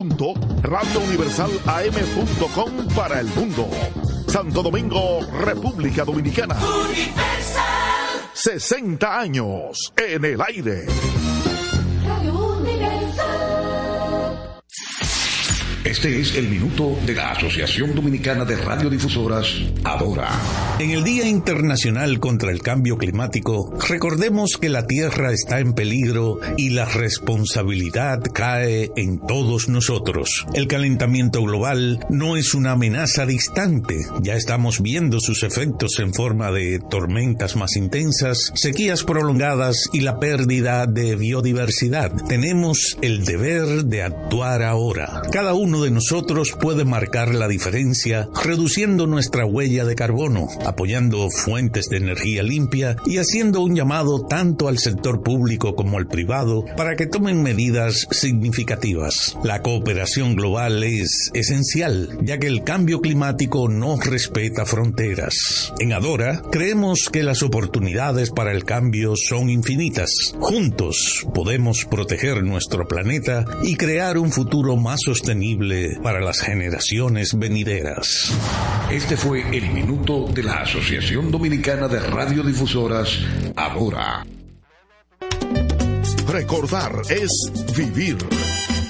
radiouniversalam.com para el mundo. Santo Domingo, República Dominicana. 60 años en el aire. Este es el minuto de la Asociación Dominicana de Radiodifusoras, Adora. En el Día Internacional contra el Cambio Climático, recordemos que la Tierra está en peligro y la responsabilidad cae en todos nosotros. El calentamiento global no es una amenaza distante, ya estamos viendo sus efectos en forma de tormentas más intensas, sequías prolongadas y la pérdida de biodiversidad. Tenemos el deber de actuar ahora. Cada uno de nosotros puede marcar la diferencia reduciendo nuestra huella de carbono, apoyando fuentes de energía limpia y haciendo un llamado tanto al sector público como al privado para que tomen medidas significativas. La cooperación global es esencial, ya que el cambio climático no respeta fronteras. En Adora, creemos que las oportunidades para el cambio son infinitas. Juntos podemos proteger nuestro planeta y crear un futuro más sostenible para las generaciones venideras. Este fue el minuto de la Asociación Dominicana de Radiodifusoras, ahora. Recordar es vivir.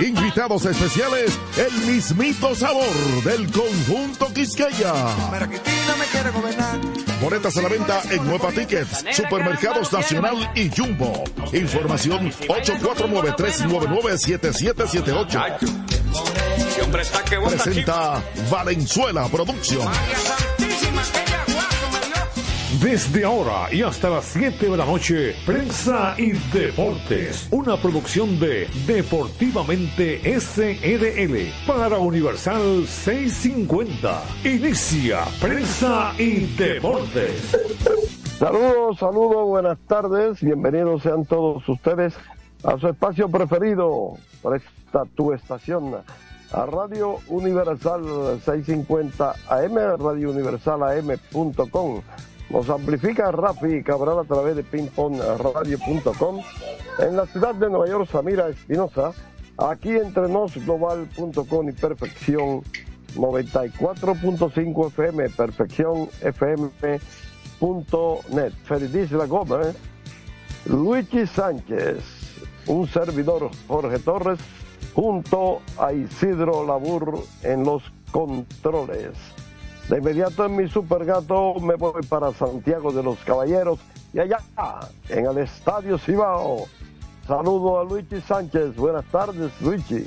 Invitados especiales, el mismito sabor del conjunto Quisqueya. Boletas a la venta en Nueva Tickets, Supermercados Nacional y Jumbo. Información 849-399-7778. Presenta Valenzuela Producción. Desde ahora y hasta las 7 de la noche, Prensa y Deportes, una producción de Deportivamente SRL para Universal 650. Inicia Prensa y Deportes. Saludos, saludos, buenas tardes, bienvenidos sean todos ustedes a su espacio preferido, esta tu estación, a Radio Universal 650 AM, Radio Universal AM.com nos amplifica Rafi Cabral a través de pingpongradio.com. En la ciudad de Nueva York, Samira Espinosa. Aquí entre nosglobal.com y Perfección 94.5 FM, Perfección FM.net. Feliz La Gómez, Luigi Sánchez, un servidor Jorge Torres, junto a Isidro Labur en los controles. De inmediato en mi supergato me voy para Santiago de los Caballeros y allá en el Estadio Cibao. Saludo a Luigi Sánchez. Buenas tardes, Luigi.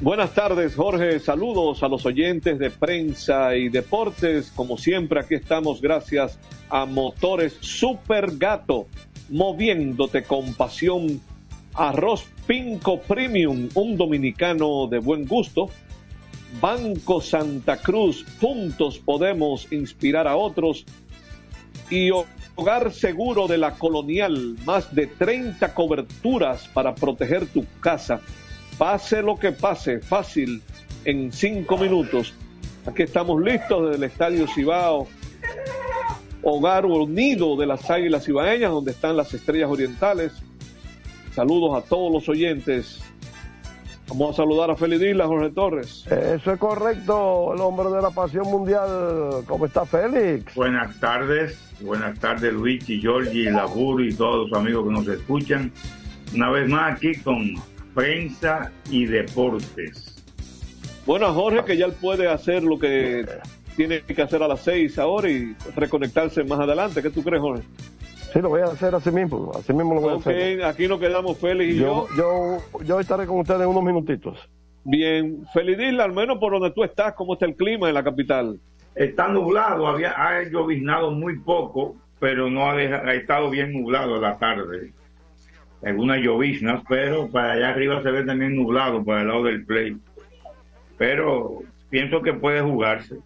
Buenas tardes, Jorge. Saludos a los oyentes de prensa y deportes. Como siempre, aquí estamos gracias a Motores Supergato, moviéndote con pasión. Arroz Pinco Premium, un dominicano de buen gusto Banco Santa Cruz, juntos podemos inspirar a otros y Hogar Seguro de la Colonial, más de 30 coberturas para proteger tu casa. Pase lo que pase, fácil, en cinco minutos. Aquí estamos listos desde el Estadio Cibao, Hogar Unido de las Águilas Cibaeñas, donde están las Estrellas Orientales. Saludos a todos los oyentes Vamos a saludar a Félix Isla, Jorge Torres. Eso es correcto, el hombre de la pasión mundial. ¿Cómo está Félix? Buenas tardes, buenas tardes Luigi, Giorgi, Labur y todos los amigos que nos escuchan. Una vez más aquí con prensa y deportes. Bueno, Jorge, que ya él puede hacer lo que tiene que hacer a las seis ahora y reconectarse más adelante. ¿Qué tú crees, Jorge? Sí, lo voy a hacer así mismo, así mismo lo voy a hacer. Aquí nos quedamos Félix y yo. Yo, yo, estaré con ustedes en unos minutitos. Bien, Félix al menos por donde tú estás, ¿cómo está el clima en la capital? Está nublado, había, ha lloviznado muy poco, pero no ha, ha estado bien nublado la tarde. algunas lloviznas, pero para allá arriba se ve también nublado para el lado del play. Pero pienso que puede jugarse.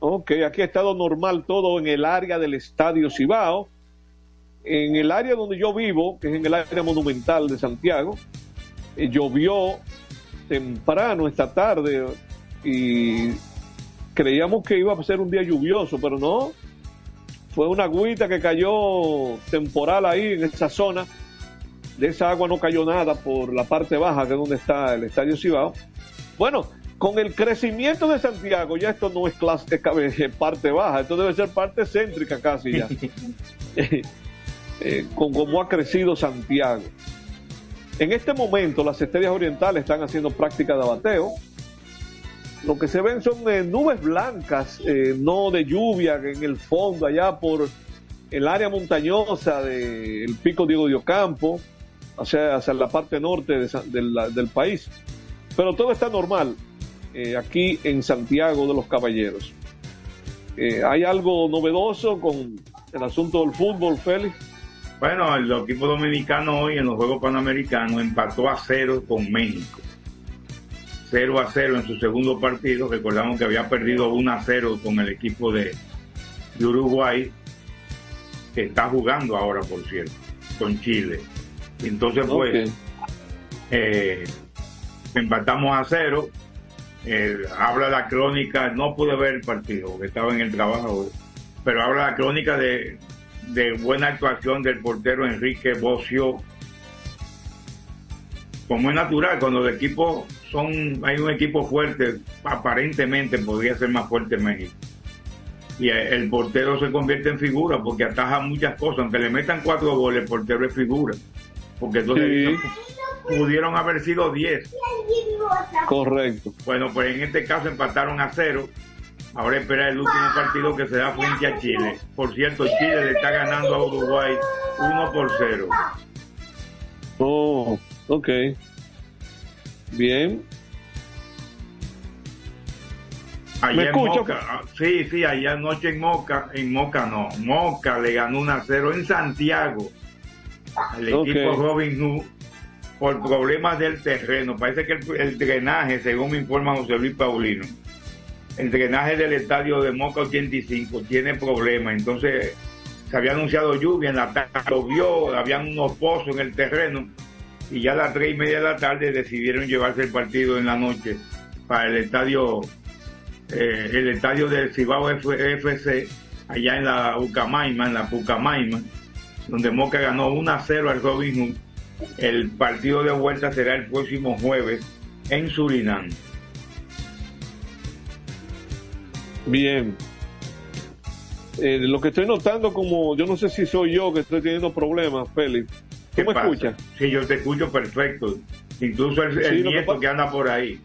Ok, aquí ha estado normal todo en el área del Estadio Cibao. En el área donde yo vivo, que es en el área monumental de Santiago, eh, llovió temprano esta tarde y creíamos que iba a ser un día lluvioso, pero no. Fue una agüita que cayó temporal ahí en esa zona. De esa agua no cayó nada por la parte baja, que es donde está el Estadio Cibao. Bueno, con el crecimiento de Santiago, ya esto no es clase de parte baja, esto debe ser parte céntrica casi ya. Eh, con cómo ha crecido Santiago. En este momento las estrellas orientales están haciendo práctica de abateo. Lo que se ven son eh, nubes blancas, eh, no de lluvia, en el fondo, allá por el área montañosa del pico Diego de Ocampo, hacia, hacia la parte norte del país. Pero todo está normal aquí en Santiago de los Caballeros. ¿Hay algo novedoso con el asunto del fútbol, Félix? Bueno, el equipo dominicano hoy en los Juegos Panamericanos empató a cero con México. 0 a 0 en su segundo partido. Recordamos que había perdido 1 a 0 con el equipo de, Uruguay, que está jugando ahora, por cierto, con Chile. Entonces, pues, eh, empatamos a cero. Eh, habla la crónica, no pude ver el partido, porque estaba en el trabajo, pero habla la crónica de, de buena actuación del portero Enrique Bocio. Como es natural, cuando los equipos son, hay un equipo fuerte, aparentemente podría ser más fuerte México. Y el portero se convierte en figura porque ataja muchas cosas. Aunque le metan cuatro goles, el portero es figura. Porque entonces pudieron haber sido diez. Correcto. Bueno, pues en este caso empataron a cero Ahora espera el último partido que se da frente a Chile. Por cierto, Chile le está ganando a Uruguay 1 por 0. Oh, ok. Bien. ¿Me escucho? Ah, sí, sí, allá anoche en Moca, en Moca no, Moca le ganó 1 a 0 en Santiago al equipo Robin Hood por problemas del terreno. Parece que el, el drenaje, según me informa José Luis Paulino, el drenaje del estadio de Moca 85 tiene problemas, entonces se había anunciado lluvia en la tarde, llovió, habían unos pozos en el terreno y ya a las tres y media de la tarde decidieron llevarse el partido en la noche para el estadio eh, el estadio del Cibao FC allá en la Ucamaima, en la Pucamaima, donde Moca ganó 1 a 0 al Robin. El partido de vuelta será el próximo jueves en Surinam. Bien. Eh, lo que estoy notando como, yo no sé si soy yo que estoy teniendo problemas, Félix. ¿Tú me escuchas? Sí, yo te escucho perfecto. Incluso el, nieto que, anda por ahí.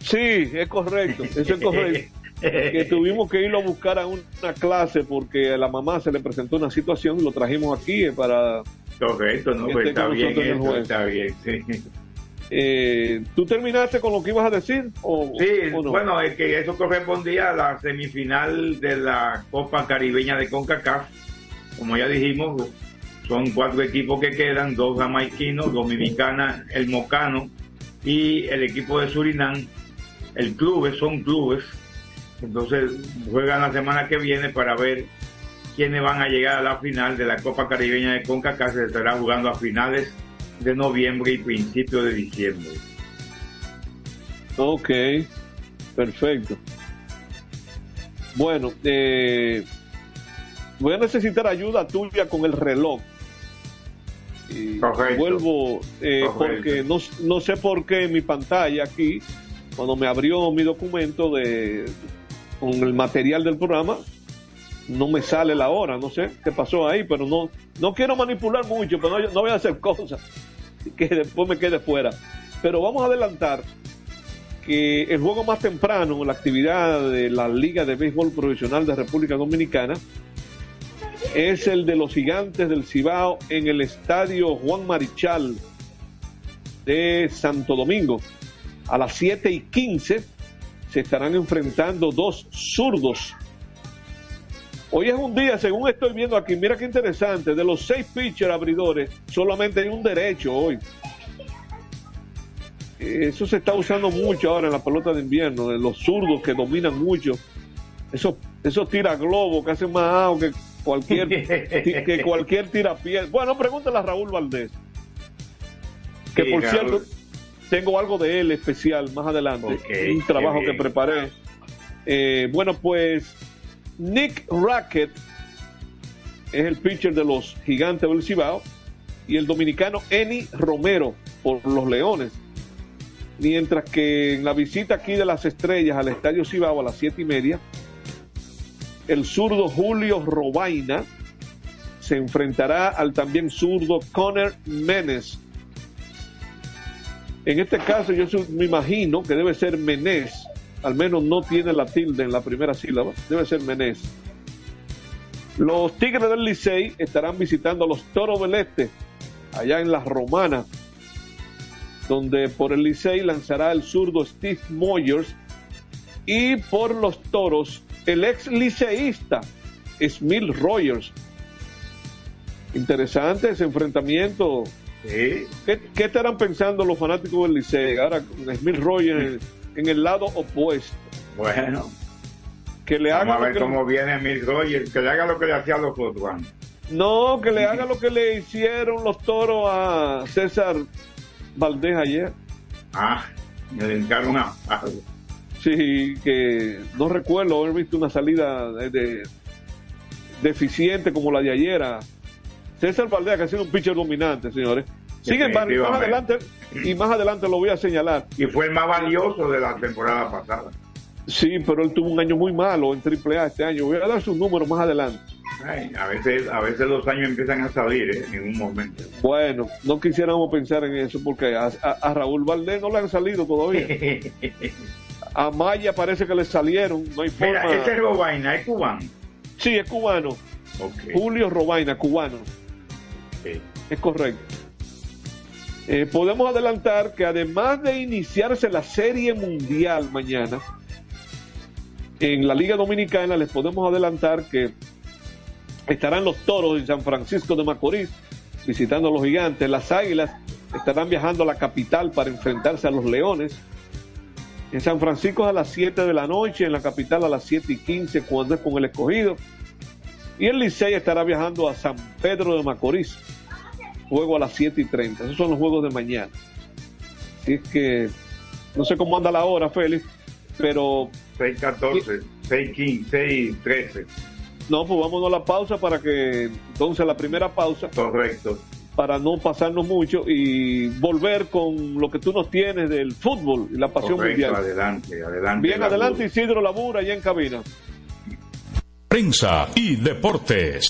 Sí, es correcto, eso es correcto. que tuvimos que irlo a buscar a una clase porque a la mamá se le presentó una situación y lo trajimos aquí eh, para... Correcto, no, pues está bien, está bien. Sí. Eh, ¿Tú terminaste con lo que ibas a decir? O, sí, bueno, es que eso correspondía a la semifinal de la Copa Caribeña de CONCACAF. Como ya dijimos, son cuatro equipos que quedan, dos jamaiquinos, Dominicana, el Mocano y el equipo de Surinam. El club son clubes, entonces juegan la semana que viene para ver quiénes van a llegar a la final de la Copa Caribeña de CONCACAF. Se estará jugando a finales de noviembre y principio de diciembre. Ok, perfecto. Bueno, eh, voy a necesitar ayuda tuya con el reloj. Y vuelvo eh, porque no, no sé por qué en mi pantalla aquí, cuando me abrió mi documento de con el material del programa, no me sale la hora, no sé qué pasó ahí, pero no, no quiero manipular mucho, pero no, voy a hacer cosas que después me quede fuera. Pero vamos a adelantar que el juego más temprano, la actividad de la Liga de Béisbol Profesional de República Dominicana, es el de los gigantes del Cibao en el estadio Juan Marichal de Santo Domingo. A las 7 y 15 se estarán enfrentando dos zurdos Hoy es un día, según estoy viendo aquí, mira qué interesante, de los seis pitchers abridores, solamente hay un derecho hoy. Eso se está usando mucho ahora en la pelota de invierno, de los zurdos que dominan mucho. Eso, eso tira globo que hace más agua que cualquier, que cualquier tirapié. Bueno, pregúntale a Raúl Valdés. Que por cierto, tengo algo de él especial más adelante. un trabajo que preparé. Eh, bueno, pues Nick Rackett es el pitcher de los Gigantes del Cibao y el dominicano Eni Romero por los Leones. Mientras que en la visita aquí de las estrellas al Estadio Cibao a las siete y media, el zurdo Julio Robaina se enfrentará al también zurdo Conner Menes. En este caso yo me imagino que debe ser Menes al menos no tiene la tilde en la primera sílaba, debe ser Menés. Los Tigres del Licey estarán visitando a los Toros del Este, allá en las Romanas, donde por el Licey lanzará el zurdo Steve Moyers y por los Toros el ex liceísta Smil Rogers. Interesante ese enfrentamiento. ¿Qué, estarán pensando los fanáticos del Licey? Ahora con Smil Rogers en el lado opuesto. Bueno. Que le haga Vamos a ver cómo viene Emil Rogers, que le haga lo que le hacía a los Juan. No, que le haga lo que le hicieron los toros a César Valdés ayer. Ah, me dedicaron a Sí, que no recuerdo haber visto una salida de, deficiente como la de ayer. César Valdés, que ha sido un pitcher dominante, señores. Sin embargo, más adelante, y más adelante lo voy a señalar. Y fue el más valioso de la temporada pasada. Sí, pero él tuvo un año muy malo en AAA este año. Voy a dar sus números más adelante. a veces a veces los años empiezan a salir ¿eh? en un momento. Bueno, no quisiéramos pensar en eso porque a, Raúl Valdés no le han salido todavía. a Maya parece que le salieron. No hay forma. Mira, este es Robaina, ¿es cubano? Sí, es cubano. Julio Robaina, cubano. Es correcto. Eh, podemos adelantar que además de iniciarse la Serie Mundial mañana, en la Liga Dominicana les podemos adelantar que estarán los toros en San Francisco de Macorís visitando a los gigantes, las águilas estarán viajando a la capital para enfrentarse a los leones. En San Francisco a las 7 de la noche, en la capital a las 7 y 15 cuando es con el escogido. Y el Licey estará viajando a San Pedro de Macorís juego a las 7 y 30. Esos son los juegos de mañana. Así es que no sé cómo anda la hora, Félix, pero... 6.14, 6.15, 6.13. No, pues vámonos a la pausa para que entonces la primera pausa. Correcto. Para no pasarnos mucho y volver con lo que tú nos tienes del fútbol y la pasión mundial. Adelante, adelante. Bien, adelante Isidro Labura, allá en cabina. Prensa y deportes.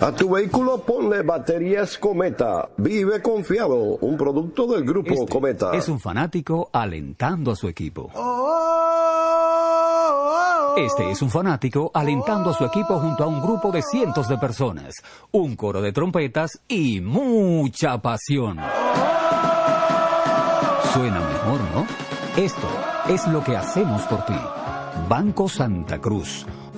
A tu vehículo ponle baterías Cometa. Vive confiado. Un producto del grupo este Cometa. Es un fanático alentando a su equipo. Este es un fanático alentando a su equipo junto a un grupo de cientos de personas, un coro de trompetas y mucha pasión. Suena mejor, ¿no? Esto es lo que hacemos por ti. Banco Santa Cruz.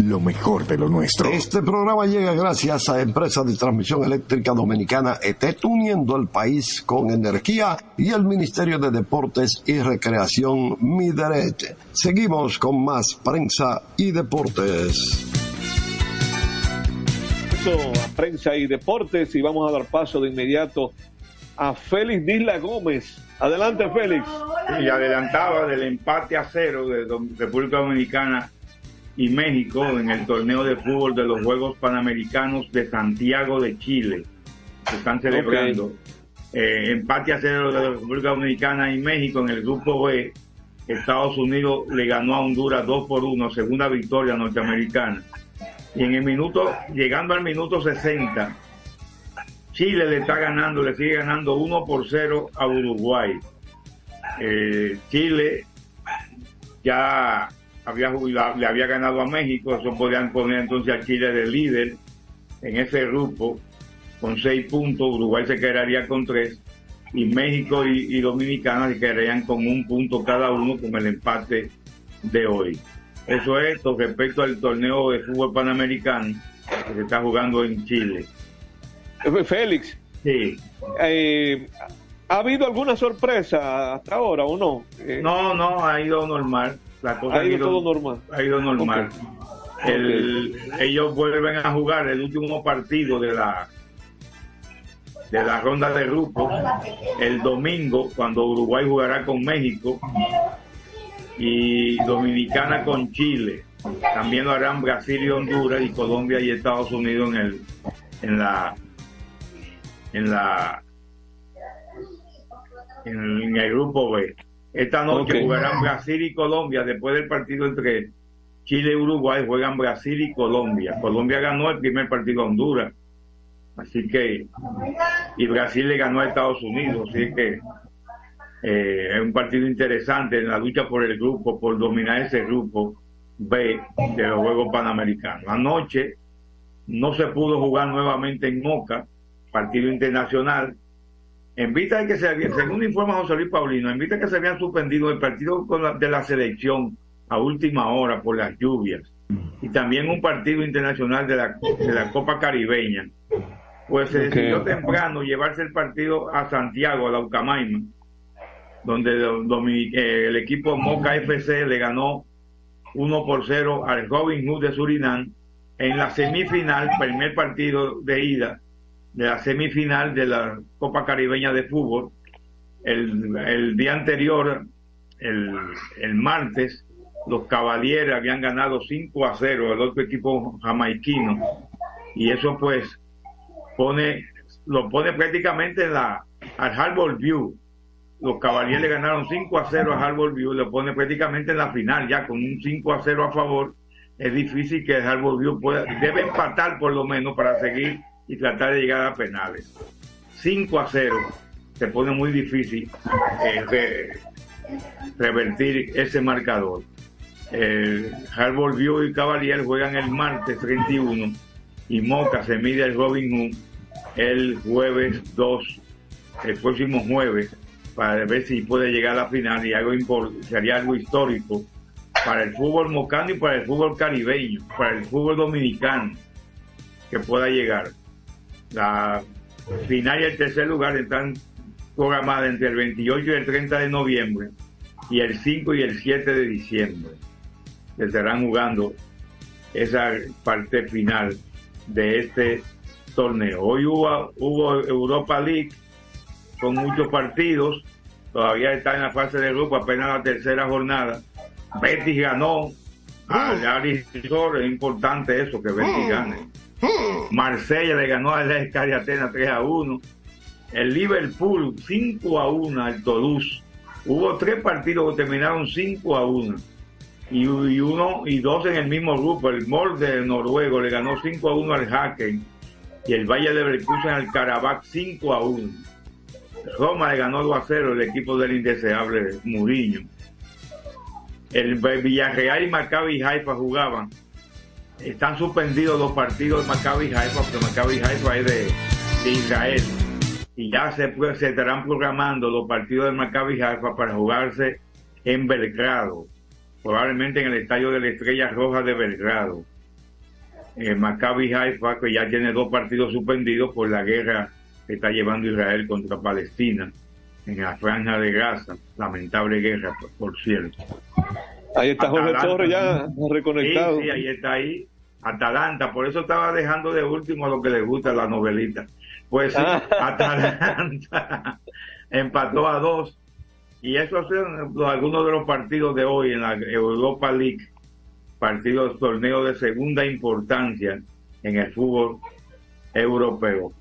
lo mejor de lo nuestro. Este programa llega gracias a Empresa de Transmisión Eléctrica Dominicana ETET, uniendo el país con energía y el Ministerio de Deportes y Recreación Mideret. Seguimos con más prensa y deportes. Eso a prensa y deportes y vamos a dar paso de inmediato a Félix Disla Gómez. Adelante, Félix. Y adelantaba del empate a cero de República Dominicana y México en el torneo de fútbol de los Juegos Panamericanos de Santiago de Chile. Se están celebrando. Eh, empate a cero de la República Dominicana y México en el grupo B. Estados Unidos le ganó a Honduras 2 por 1, segunda victoria norteamericana. Y en el minuto, llegando al minuto 60, Chile le está ganando, le sigue ganando 1 por 0 a Uruguay. Eh, Chile ya había jugado- le había ganado a México, eso podían poner entonces a Chile de líder en ese grupo con seis puntos, Uruguay se quedaría con tres y México y, y Dominicana se quedarían con un punto cada uno con el empate de hoy. Eso es con respecto al torneo de fútbol panamericano que se está jugando en Chile. Eh, Félix, Sí. Eh, ¿Ha habido alguna sorpresa hasta ahora o no? Eh, No, no, ha ido normal. La cosa ha ido todo normal. Ha ido normal. El- ellos vuelven a jugar el último partido de la de la ronda de grupos el domingo cuando Uruguay jugará con México y Dominicana con Chile. También lo harán Brasil y Honduras y Colombia y Estados Unidos en el en la en la en el grupo B. Esta noche jugarán Brasil y Colombia después del partido entre Chile y Uruguay juegan Brasil y Colombia. Colombia ganó el primer partido a Honduras. Así que, y Brasil le ganó a Estados Unidos. Así que eh, es un partido interesante en la lucha por el grupo, por dominar ese grupo B de los Juegos Panamericanos. Anoche no se pudo jugar nuevamente en Moca, partido internacional. En vista de que se había, según informa José Luis Paulino, en vista de que se habían suspendido el partido con la- de la selección a última hora por las lluvias. Y también un partido internacional de la, de la Copa Caribeña, pues se decidió temprano llevarse el partido a Santiago, a la Ucamaima, donde eh, el equipo Moca FC le ganó 1 por 0 al Robin Hood de Surinam en la semifinal, primer partido de ida de la semifinal de la Copa Caribeña de Fútbol. El, el día anterior, el, el martes, los Caballeros habían ganado 5 a 0 al otro equipo jamaiquino. Y eso pues pone lo pone prácticamente en la al Harbor View. Los Caballeros le ganaron 5 a 0 a Harbor View lo pone prácticamente en la final ya con un 5 a 0 a favor. Es difícil que el Harbor View pueda debe empatar por lo menos para seguir y tratar de llegar a penales 5 a 0 se pone muy difícil eh, re- revertir ese marcador el Harbor View y Cavalier juegan el martes 31 y Moca se mide el Robin Hood el jueves 2, el próximo jueves, para ver si puede llegar a la final y algo sería algo histórico para el fútbol mocano y para el fútbol caribeño, para el fútbol dominicano que pueda llegar. La final y el tercer lugar están programadas entre el 28 y el 30 de noviembre y el 5 y el 7 de diciembre que estarán jugando esa parte final de este torneo. Hoy hubo, hubo Europa League con muchos partidos, todavía está en la fase de grupo, apenas la tercera jornada. Betis ganó al Aris Resort, es importante eso, que Betis gane. Marsella le ganó al Escari Atenas 3 a 1. El Liverpool 5 a 1 al Toulouse. Hubo tres partidos que terminaron 5 a 1 y, y uno y dos en el mismo grupo. El Molde noruego le ganó 5 a 1 al Haken y el Valle de Leverkusen al Karabakh 5 a 1. Roma le ganó 2 a 0 el equipo del indeseable Mourinho. El Villarreal y Maccabi Haifa jugaban. Están suspendidos los partidos de Maccabi Haifa porque Maccabi Haifa es de, de Israel. Y ya se, se estarán programando los partidos de Maccabi Haifa para jugarse en Belgrado probablemente en el estadio de la Estrella Roja de Belgrado. Eh, Maccabi Haifa, que ya tiene dos partidos suspendidos por la guerra que está llevando Israel contra Palestina en la franja de Gaza. Lamentable guerra, por cierto. Ahí está Jorge Atalanta. Torres ya reconectado. Sí, sí, ahí está ahí. Atalanta, por eso estaba dejando de último a lo que le gusta la novelita. Pues sí, Ah. Atalanta empató a dos. Y esos son los- algunos de los partidos de hoy en la Europa League, partidos, torneos de segunda importancia en el fútbol europeo.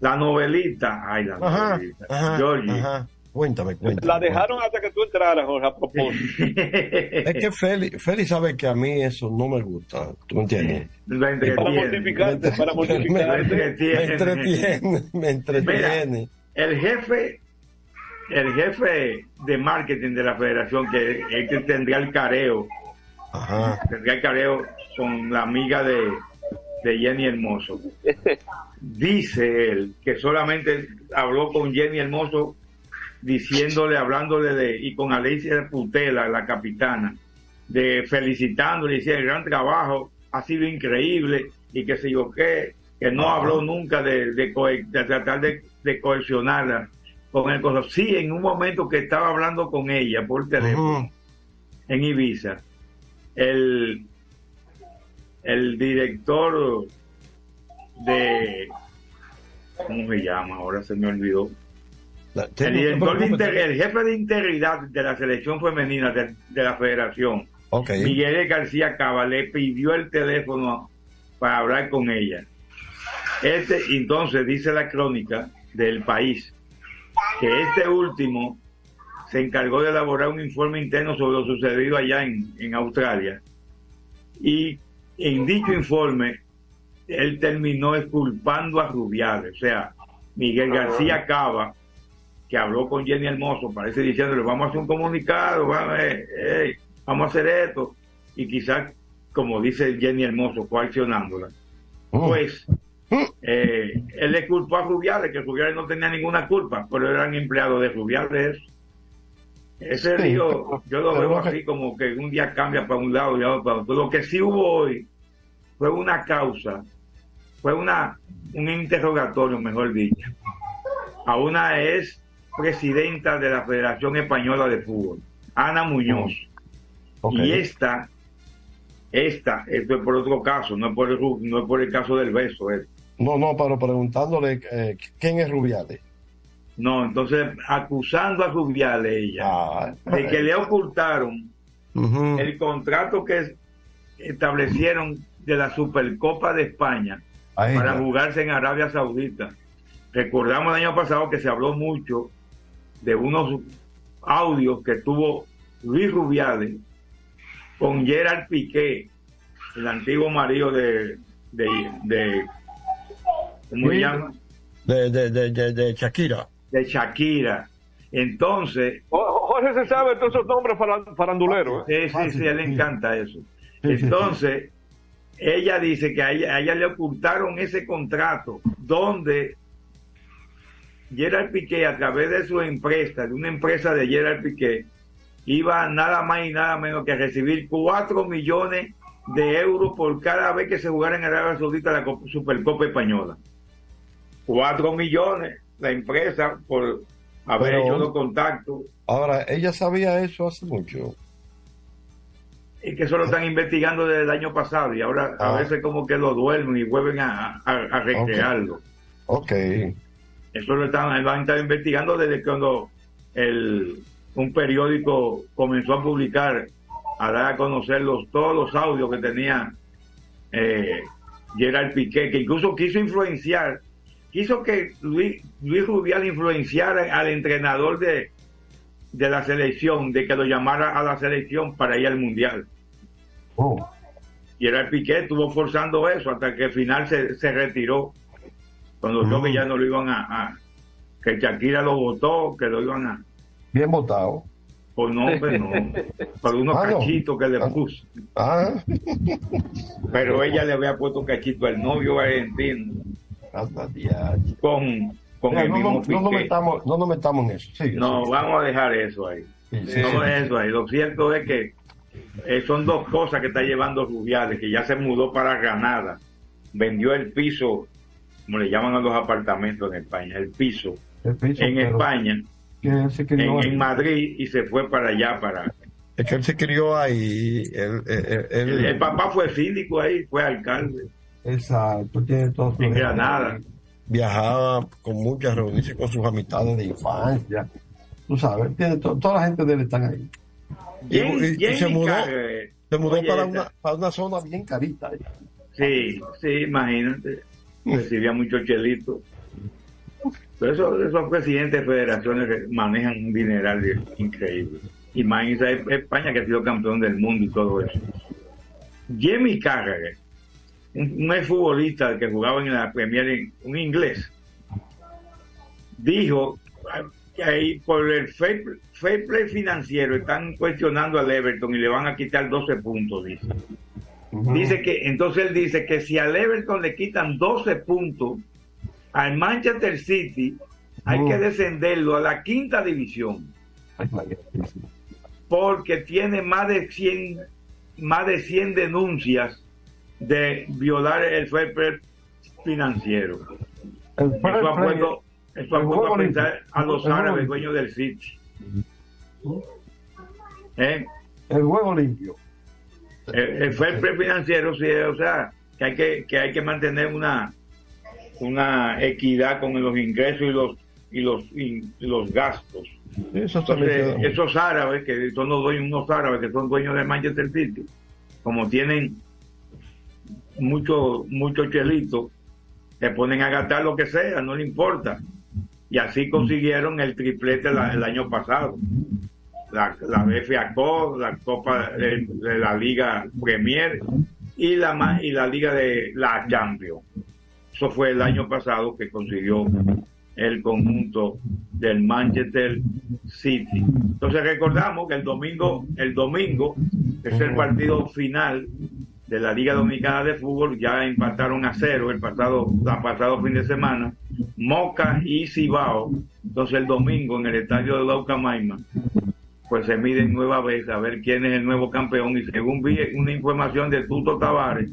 La novelita, ay, la Ajá, novelita. ajá, Georgie. ajá. Cuéntame, cuéntame. La dejaron hasta que tú entraras, Jorge, a propósito. Es que Félix, Félix sabe que a mí eso no me gusta. ¿Tú me entiendes? Lo entretiene. Para mortificarte, para Me, mortificarte. me entretiene, me entretiene. el jefe el jefe de marketing de la federación que es que tendría el careo Ajá. tendría el careo con la amiga de, de Jenny Hermoso dice él que solamente habló con Jenny Hermoso diciéndole, hablándole de, y con Alicia Putela, la capitana, de felicitándole, decía el gran trabajo, ha sido increíble, y que sé yo qué, que no habló nunca de, de, cohe- de tratar de, de cohesionarla con el cosa. Sí, en un momento que estaba hablando con ella por teléfono en Ibiza, el, el director de ¿cómo se llama? Ahora se me olvidó. El, director de inter- el jefe de integridad de la selección femenina de, de la federación, Ok. Miguel García Cava, le pidió el teléfono para hablar con ella. Este, entonces, dice la crónica del país, que este último se encargó de elaborar un informe interno sobre lo sucedido allá en, en Australia. Y en dicho informe, él terminó exculpando a Rubiales. O sea, Miguel García Cava, que habló con Jenny Hermoso, parece diciéndole, vamos a hacer un comunicado, vamos, eh, eh, vamos a hacer esto. Y quizás, como dice Jenny Hermoso, coaccionándola. Pues, eh, él le culpó a Rubiales, que Rubiales no tenía ninguna culpa, pero eran empleados de Rubiales. Ese río, yo lo veo así como que un día cambia para un lado y otro para otro. Lo que sí hubo hoy fue una causa, fue una un interrogatorio, mejor dicho, a una ex presidenta de la Federación Española de Fútbol, Ana Muñoz. Ok. Y esta, esta, esto es por otro caso, no es por el, no es por el caso del beso, es No, no, pero preguntándole eh, quién es Rubiales. No, entonces acusando a Rubiales ella de que le ocultaron el contrato que establecieron de la Supercopa de España Ahí para jugarse en Arabia Saudita. Recordamos el año pasado que se habló mucho de unos audios que tuvo Luis Rubiales con Gerard Piqué, el antiguo marido de, de, de ¿cómo se Sí. llama? De, de, de, de, de Shakira. De Shakira. Entonces, Jorge se sabe todos esos nombres faran- faranduleros. ¿eh? Sí, sí, sí, a él le encanta eso. Entonces, ella dice que a ella, a ella le ocultaron ese contrato donde Gerard Piqué, a través de su empresa, de una empresa de Gerard Piqué, iba nada más y nada menos que a recibir 4 millones de euros por cada vez que se jugara en Arabia Saudita la Copa- Supercopa Española. 4 millones la empresa por haber Pero- hecho los contactos. Ahora, ella sabía eso hace mucho. Es que eso lo están investigando desde el año pasado y ahora a Ah. veces como que lo duermen y vuelven a, a, a recrearlo. Ok. Eso lo están, lo han estado investigando desde cuando el, un periódico comenzó a publicar, a dar a conocer los, todos los audios que tenía eh, Gerard Piqué, que incluso quiso influenciar, quiso que Luis, Luis Rubial influenciara al entrenador de, de la selección, de que lo llamara a la selección para ir al Mundial. Oh. Gerard Piqué estuvo forzando eso hasta que al final se, se retiró. Cuando vio que ya no lo iban a, a- que Shakira lo votó, que lo iban a, Bien votado. por nombre no, por unos Ah, no. cachitos que le puso. Ah. Pero ella le había puesto cachito al novio argentino con, con Mira, el no, mismo no, no nos metamos, no nos metamos en eso. Sigue, No, sigue. vamos a dejar eso ahí. Sí, sí. dejar eso ahí. Lo cierto es que eh, son dos cosas que está llevando Rubiales, que ya se mudó para Granada, vendió el piso, como le llaman a los apartamentos en España, el piso, El piso, en España, se crió en, Madrid, y se fue para allá, para... Es que él se crió ahí. Él, él- él- El, el papá fue síndico ahí, fue alcalde Exacto, tiene todo su en Granada. Viajaba con muchas reuniones con sus amistades de infancia. Tú sabes, tiene to- toda la gente de él están ahí. Y, Bien- y- y bien se mudó, se mudó Oye, para, una, para una zona bien carita. Sí, sí, imagínate. Recibía muchos chelitos. Pero eso- esos presidentes de federaciones que manejan un dineral increíble. Y más España que ha sido campeón del mundo y todo eso. Jamie Carragher, un, un exfutbolista que jugaba en la Premier, un inglés, dijo que ahí por el fair, fair play financiero están cuestionando al Everton y le van a quitar 12 puntos, dice. Dice que, entonces él dice que si al Everton le quitan 12 puntos, al Manchester City hay que descenderlo a la quinta división Ay, porque tiene más de 100 más de 100 denuncias de violar el fair financiero. El Eso ha puesto, eso ha el puesto juego a pensar a los árabes dueños del City. ¿Eh? El juego limpio. El, el fair play financiero, sí, o sea, que hay que, que hay que mantener una, una equidad con los ingresos y los y los y los gastos. Entonces, esos árabes que son los dueños, unos árabes que son dueños de Manchester City, como tienen mucho, mucho chelito, se ponen a gastar lo que sea, no le importa. Y así consiguieron el triplete la- el año pasado. La, la FA Cup, la Copa de, la Liga Premier y la, y la Liga de la Champions. Eso fue el año pasado que consiguió el conjunto del Manchester City. Entonces recordamos que el domingo, el domingo es el partido final de la Liga Dominicana de Fútbol, ya empataron a cero el pasado, la pasado fin de semana, Moca y Cibao. Entonces el domingo en el estadio de Laucamaima, pues se miden nueva vez a ver quién es el nuevo campeón y según vi una información de Tuto Tavares,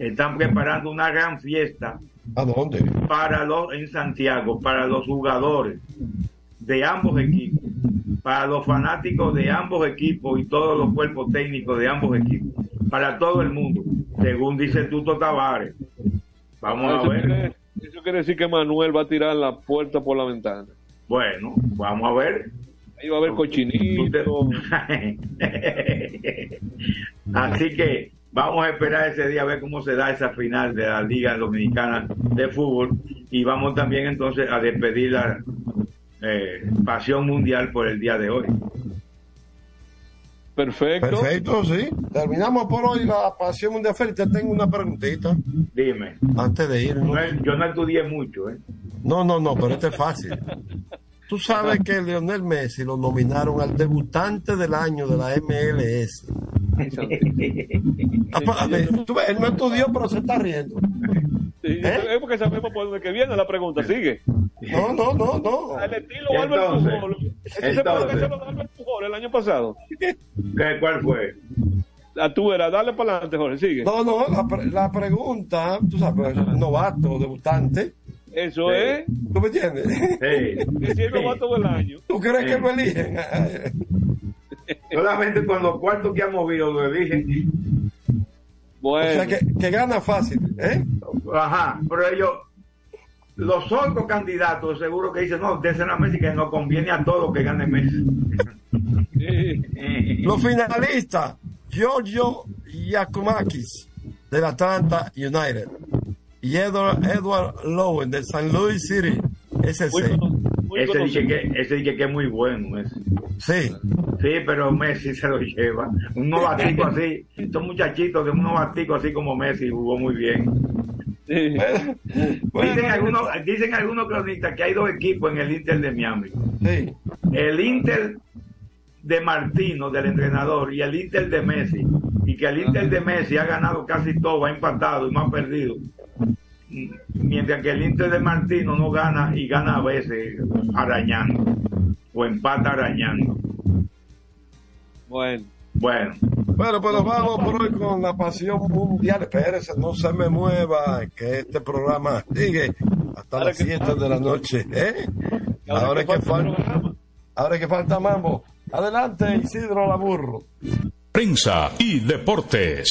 están preparando una gran fiesta ¿A dónde? para los en Santiago, para los jugadores de ambos equipos, para los fanáticos de ambos equipos y todos los cuerpos técnicos de ambos equipos, para todo el mundo, según dice Tuto Tavares. Vamos a ver. quiere, eso quiere decir que Manuel va a tirar la puerta por la ventana. Bueno, vamos a ver. Ahí va a haber cochinito. Así que vamos a esperar ese día a ver cómo se da esa final de la Liga Dominicana de Fútbol y vamos también entonces a despedir la eh, Pasión Mundial por el día de hoy. Perfecto. Perfecto, sí. Terminamos por hoy la pasión mundial. Félix, te tengo una preguntita Dime. antes de ir. ¿no? No es- yo no estudié mucho, ¿eh? No, no, no, pero este es fácil. Tú sabes que Lionel Messi lo nominaron al debutante del año de la MLS. Ah, tú ves, él no estudió, pero se está riendo. Sí, Es porque sabemos por dónde que viene la pregunta. Sigue. No, no, no, no. Al estilo Albert Pujol. Ese se puede entonces. hacer lo Albert Pujol el año pasado. ¿Qué- ¿Cuál fue? La tú era, dale para adelante, Jorge, sigue. No, no, la, pre- la pregunta, tú sabes, novato, debutante. Eso Sí. es. ¿Tú me entiendes? Sí. Que si es novato del año. ¿Tú crees que Sí. lo eligen? Solamente con los cuartos que ha movido lo eligen. O Bueno, sea, que, que gana fácil, ¿eh? Ajá, pero ellos, los otros candidatos seguro que dicen, no, desen a Messi que nos conviene a todos que gane Messi. sí. Los finalistas, Giorgio Giacomakis del Atlanta United y Edward, Edward Lowen del San Luis City SC. ese dice que, ese dice que es muy bueno, Messi. Sí. Sí, pero Messi se lo lleva. Un novatico así, estos muchachitos de un novatico así como Messi jugó muy bien. Sí. Dicen algunos, dicen algunos cronistas que hay dos equipos en el Inter de Miami. Sí. El Inter de Martino, del entrenador, y el Inter de Messi. Y que el Inter de Messi ha ganado casi todo, ha empatado y no ha perdido. Mientras que el Inter de Martino no gana y gana a veces arañando. O empata arañando. Bueno. Bueno, Bueno, pues nos vamos por hoy con la pasión mundial. Espérese, no se me mueva, que este programa sigue hasta Ahora las que 7 de la noche. ¿eh? Ahora es que falta, ahora es que falta mambo. Adelante, Isidro Laburro. Prensa y deportes.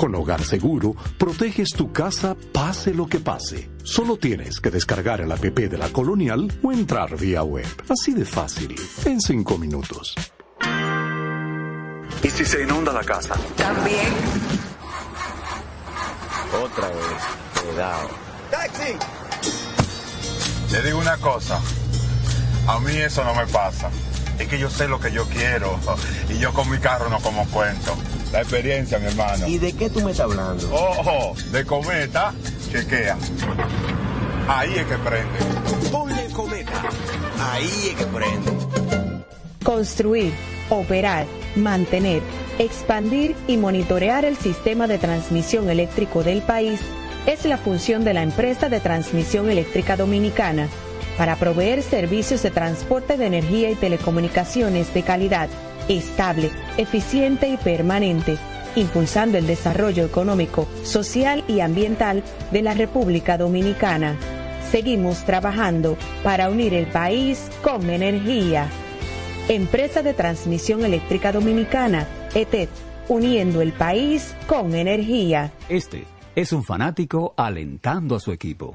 Con Hogar Seguro, proteges tu casa pase lo que pase. Solo tienes que descargar el app de la Colonial o entrar vía web. Así de fácil, en cinco minutos. ¿Y si se inunda la casa? También. Otra vez, cuidado. ¡Taxi! Le digo una cosa. A mí eso no me pasa. Es que yo sé lo que yo quiero. Y yo con mi carro no como cuento. La experiencia, mi hermano. ¿Y de qué tú me estás hablando? Ojo, de cometa, chequea. Ahí es que prende. Ponle cometa. Ahí es que prende. Construir, operar, mantener, expandir y monitorear el sistema de transmisión eléctrico del país es la función de la empresa de transmisión eléctrica dominicana para proveer servicios de transporte de energía y telecomunicaciones de calidad, estable, eficiente y permanente, impulsando el desarrollo económico, social y ambiental de la República Dominicana. Seguimos trabajando para unir el país con energía. Empresa de Transmisión Eléctrica Dominicana, ETED, uniendo el país con energía. Este es un fanático alentando a su equipo.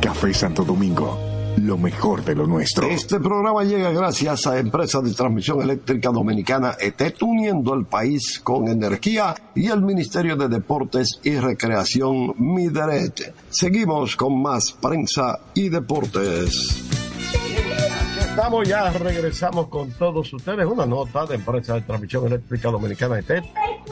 Café Santo Domingo, lo mejor de lo nuestro. Este programa llega gracias a Empresa de Transmisión Eléctrica Dominicana ETET, uniendo el país con energía y el Ministerio de Deportes y Recreación Mideret. Seguimos con más prensa y deportes. Aquí estamos ya, regresamos con todos ustedes. Una nota de Empresa de Transmisión Eléctrica Dominicana ETET.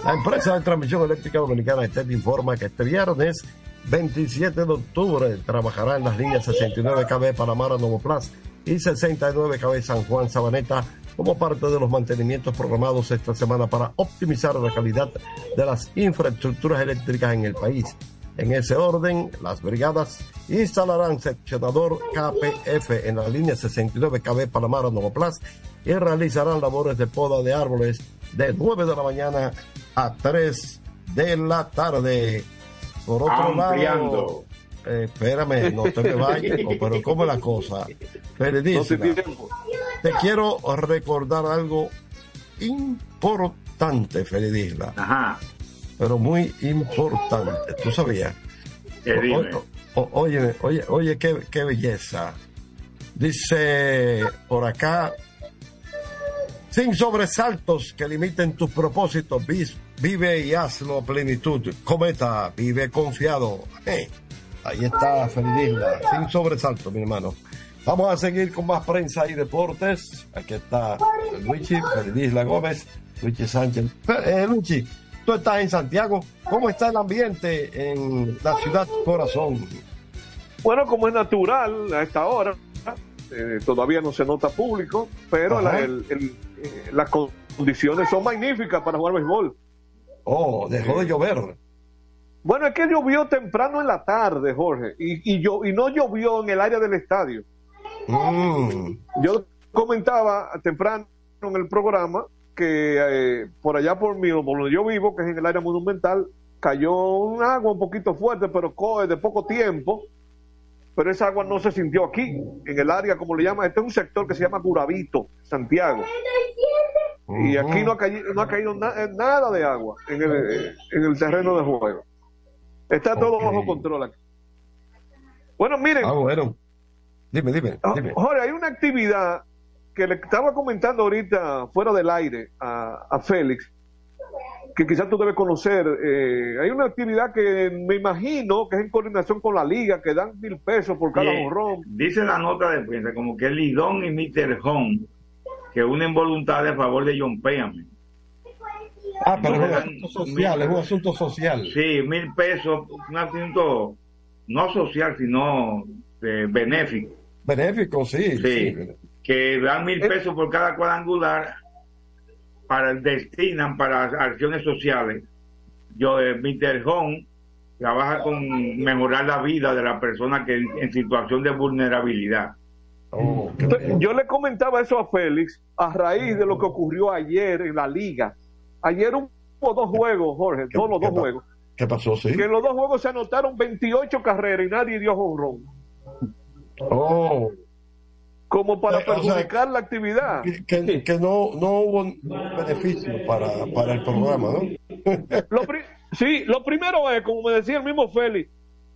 La Empresa de Transmisión Eléctrica Dominicana ETET informa que este viernes 27 de octubre trabajará en las líneas 69 KB Panamá Novo Plus y 69 KB San Juan Sabaneta como parte de los mantenimientos programados esta semana para optimizar la calidad de las infraestructuras eléctricas en el país. En ese orden, las brigadas instalarán seccionador KPF en la línea 69 KB Panamá Nuevo Plus y realizarán labores de poda de árboles de 9 de la mañana a 3 de la tarde. Por otro lado, eh, espérame, no te me vayas, pero ¿cómo es la cosa? Felicísima. Te quiero recordar algo importante, Feridisla. Ajá. Pero muy importante. ¿Tú sabías? ¿Qué dime? O- o- óyeme, oye, oye, qué, qué belleza. Dice por acá, sin sobresaltos que limiten tus propósitos, vis- vive y hazlo a plenitud. Cometa, vive confiado. Eh, ahí está Feridisla, sin sobresaltos, mi hermano. Vamos a seguir con más prensa y deportes. Aquí está Luigi, Feridisla Gómez, Luigi Sánchez. Eh, Luigi, tú estás en Santiago. ¿Cómo está el ambiente en la ciudad corazón? Bueno, como es natural a esta hora, eh, todavía no se nota público, pero la- el- el- eh, las condiciones son magníficas para jugar béisbol. Oh, dejó de llover. Bueno, es que llovió temprano en la tarde, Jorge, y, y, yo, y no llovió en el área del estadio. Mm. Yo comentaba temprano en el programa que eh, por allá por mí, por donde yo vivo, que es en el área monumental, cayó un agua un poquito fuerte, pero co- de poco tiempo. Pero esa agua no se sintió aquí, en el área, como le llaman. Este es un sector que se llama Curabito, Santiago. Y aquí no ha caído, no ha caído na- eh, nada de agua en el, eh, en el terreno de juego. Está todo bajo control aquí. Bueno, miren. Ah, bueno. Dime, dime, Ah, dime. Jorge, hay una actividad que le estaba comentando ahorita fuera del aire a, a Félix, que quizás tú debes conocer. Eh, hay una actividad que me imagino que es en coordinación con la liga, que dan mil pesos por cada Bien. honrón. Dice la nota de prensa como que Lidón y Mr. Home que unen voluntades a favor de John Peñamen. Ah, pero es un asunto social, es un asunto social. Sí, mil pesos, un asunto no social, sino eh, benéfico. Benéfico, sí. Sí, que dan mil pesos por cada cuadrangular, para destinan para acciones sociales. Yo, eh, Mr. Home trabaja con mejorar la vida de la persona que en, en situación de vulnerabilidad. Oh, Yo le comentaba eso a Félix a raíz de lo que ocurrió ayer en la liga. Ayer hubo dos juegos, Jorge, todos los dos juegos. ¿Qué pasó, sí? Que en los dos juegos se anotaron 28 carreras y nadie dio honrón. Oh. Como para Eh, o sea, perjudicar la actividad. Que, que no, no hubo beneficio para, para el programa, ¿no? Lo pri- sí, lo primero es, como me decía el mismo Félix,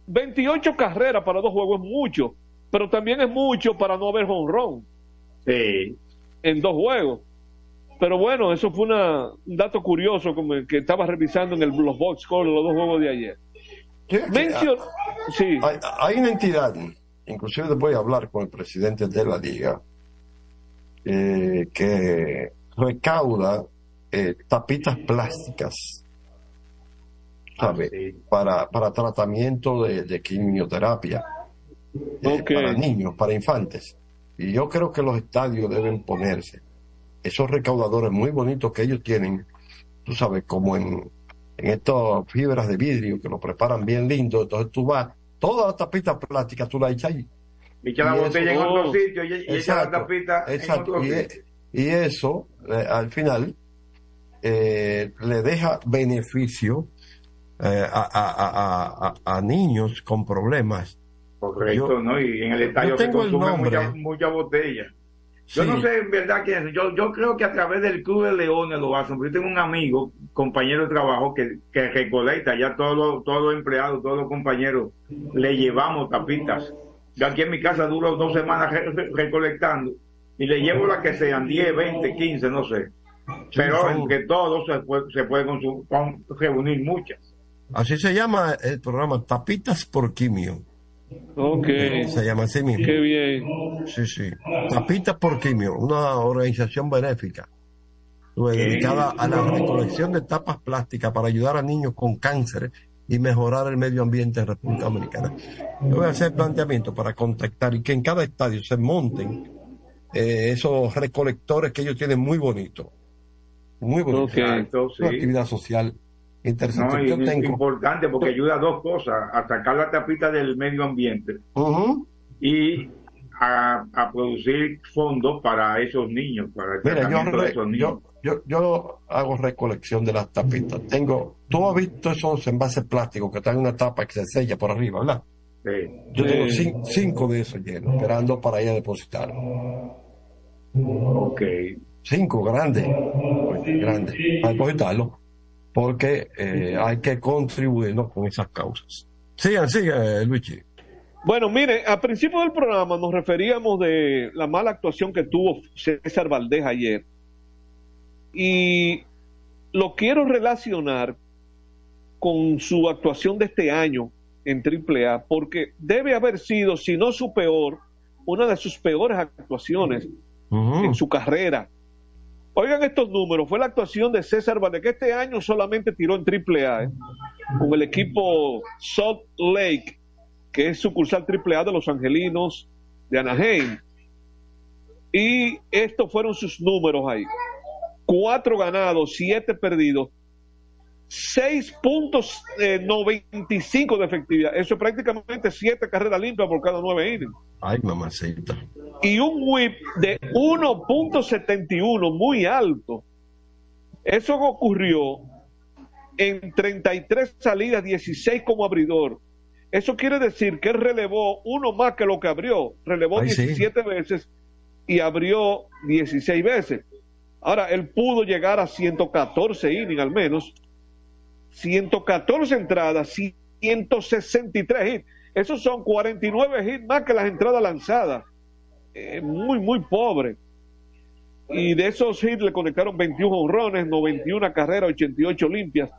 28 carreras para dos juegos es mucho, pero también es mucho para no haber honrón. Sí. En dos juegos. Pero bueno, eso fue una- un dato curioso como el que estaba revisando en el, los box score los dos juegos de ayer. Mencio- sí. Hay, hay una entidad, inclusive voy a hablar con el presidente de la liga, eh, que recauda eh, tapitas plásticas, ¿sabe? Para, para tratamiento de, de quimioterapia eh, para niños, para infantes. Y yo creo que los estadios deben ponerse esos recaudadores muy bonitos que ellos tienen, tú sabes, como en, en estas fibras de vidrio que lo preparan bien lindo. Entonces tú vas, todas las tapitas plásticas tú las echas ahí. Echa la Y botella eso- en otro sitio y, y echa la Exacto, tapita exacto. en otro Y, sitio. y eso, eh, al final, eh, le deja beneficio eh, a, a- a- a- a niños con problemas. Correcto, Yo- ¿no? Y en el estadio se consume mucha, mucha botella. Yo no sé en verdad quién es. Yo, yo creo que a través del Club de Leones lo hacen. Yo tengo un amigo, compañero de trabajo, que, que recolecta ya todos los, todos los empleados, todos los compañeros, le llevamos tapitas. Yo aquí en mi casa duro dos semanas re- re- recolectando y le llevo las que sean 10, 20, 15, no sé. Pero entre todos se puede, se puede reunir muchas. Así se llama el programa, Tapitas por Quimio. Ok. Se llama así mismo. Qué bien. Sí, sí. Tapitas por Quimio, una organización benéfica pues, dedicada a la recolección de tapas plásticas para ayudar a niños con cáncer y mejorar el medio ambiente en República Dominicana. Yo voy a hacer planteamiento para contactar y que en cada estadio se monten eh, esos recolectores que ellos tienen muy bonitos. Muy bonitos. Ok. Exacto, Una sí. actividad social Interesante. No, es importante porque ayuda a dos cosas, a sacar la tapita del medio ambiente y a, a producir fondos para esos niños, para el Mira, yo, de esos niños. yo, yo, yo hago recolección de las tapitas. Tengo, tú has visto esos envases plásticos que están en una tapa que se sella por arriba, ¿verdad? Sí. Yo tengo Sí. cinco de esos llenos, esperando para ir a depositar. Ok. Cinco grandes, grandes, para depositarlo, porque eh, hay que contribuir ¿no? con esas causas. Sigan, sigan, Luigi. Bueno, mire, al principio del programa nos referíamos de la mala actuación que tuvo César Valdés ayer. Y lo quiero relacionar con su actuación de este año en AAA, porque debe haber sido, si no su peor, una de sus peores actuaciones en su carrera. Oigan estos números, fue la actuación de César Valdés, que este año solamente tiró en AAA, ¿eh? con el equipo Salt Lake, que es sucursal AAA de los Angelinos de Anaheim. Y estos fueron sus números ahí. Cuatro ganados, siete perdidos, 6.95 de efectividad. Eso es prácticamente siete carreras limpias por cada nueve innings. Ay, mamacita. Y un whip de 1.71, muy alto. Eso ocurrió en 33 salidas, 16 como abridor. Eso quiere decir que él relevó uno más que lo que abrió. Relevó Ay, sí. 17 veces y abrió 16 veces. Ahora, él pudo llegar a 114 innings al menos. 114 entradas, 163 hits. Esos son 49 hits más que las entradas lanzadas. Eh, muy, muy pobre. Y de esos hits le conectaron 21 honrones, 91 carreras, 88 limpias,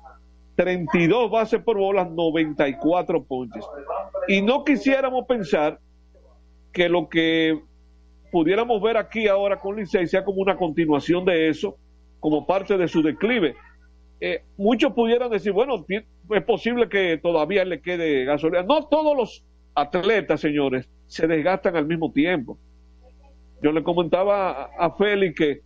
32 bases por bolas, 94 ponches. Y no quisiéramos pensar que lo que pudiéramos ver aquí ahora con Licey sea como una continuación de eso, como parte de su declive. Eh, muchos pudieran decir, bueno, es posible que todavía le quede gasolina. No todos los atletas, señores, se desgastan al mismo tiempo. Yo le comentaba a, a Félix que,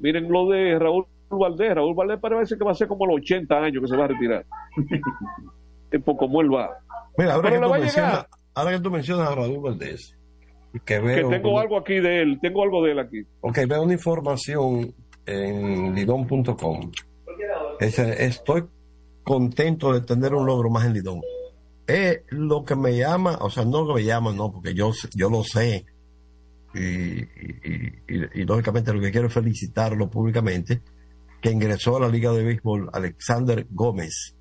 miren lo de Raúl Valdés, Raúl Valdés parece que va a ser como los 80 años que se va a retirar. como él va. Mira, ahora Pero que, tú va a mencionas, llegar. ahora que tú mencionas a Raúl Valdés, que Que veo, tengo una- algo aquí de él, tengo algo de él aquí. ok, veo una información en lidón.com. Estoy contento de tener un logro más en Lidón. Es lo que me llama, o sea, no lo que me llama, no, porque yo, yo lo sé. Y, y- y- y- lógicamente lo que quiero es felicitarlo públicamente, que ingresó a la Liga de Béisbol Alexander Gómez.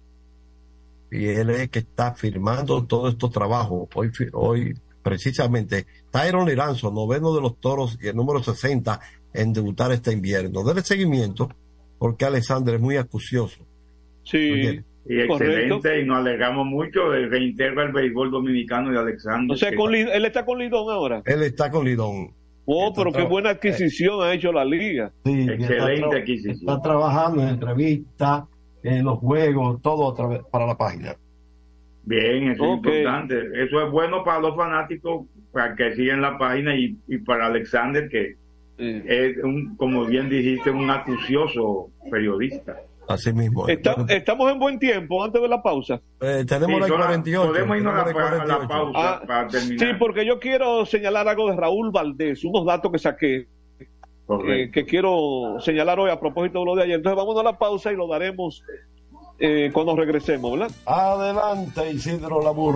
Y él es el que está firmando todos estos trabajos. Hoy, hoy precisamente, Tyron Liranzo, noveno de los toros y el número 60 en debutar este invierno. Dele seguimiento, porque Alexander es muy acucioso. Sí, Y correcto. excelente, y nos alegramos mucho de reintegra el béisbol dominicano de Alexander. O sea, con él está con Lidón ahora. Él está con Lidón. Oh, pero qué buena adquisición ha hecho la liga. Sí, Excelente está, adquisición. está trabajando en entrevistas, en los juegos, todo para la página. Bien, eso es importante. Eso es bueno para los fanáticos, para que sigan la página y, y para Alexander, que es, un, como bien dijiste, un acucioso periodista. Así mismo. Está- estamos en buen tiempo antes de la pausa. Eh, tenemos Sí, la son las- 48. podemos irnos a la, tenemos pa- a la 48. pausa Ah, para terminar. Sí, porque yo quiero señalar algo de Raúl Valdés, unos datos que saqué, eh, que quiero señalar hoy a propósito de lo de ayer. Entonces vamos a la pausa y lo daremos eh, cuando regresemos, ¿verdad? Adelante, Isidro Labur.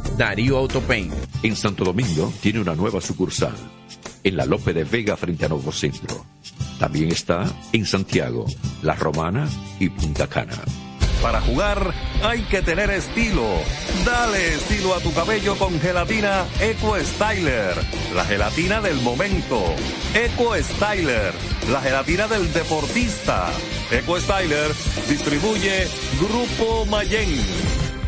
Darío Autopain. En Santo Domingo tiene una nueva sucursal, en la Lope de Vega frente a Nuevo Centro. También está en Santiago, La Romana y Punta Cana. Para jugar hay que tener estilo. Dale estilo a tu cabello con gelatina Eco Styler, la gelatina del momento. Eco Styler, la gelatina del deportista. Eco Styler distribuye Grupo Mayen.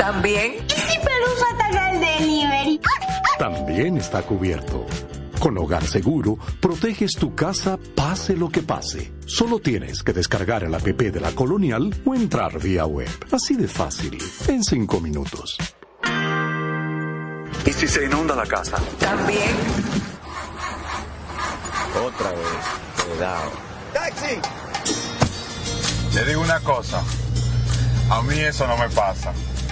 También. ¿Y si Pelusa ataca el delivery? También está cubierto. Con Hogar Seguro, proteges tu casa pase lo que pase. Solo tienes que descargar el app de la Colonial o entrar vía web. Así de fácil, en cinco minutos. ¿Y si se inunda la casa? También. Otra vez, cuidado. ¡Taxi! Le digo una cosa. A mí eso no me pasa.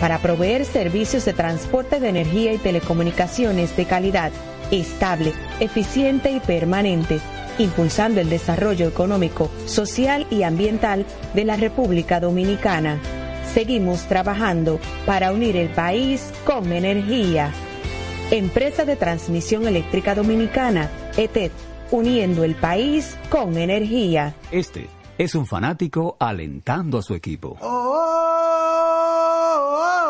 para proveer servicios de transporte de energía y telecomunicaciones de calidad, estable, eficiente y permanente, impulsando el desarrollo económico, social y ambiental de la República Dominicana. Seguimos trabajando para unir el país con energía. Empresa de Transmisión Eléctrica Dominicana, ETED, uniendo el país con energía. Este es un fanático alentando a su equipo.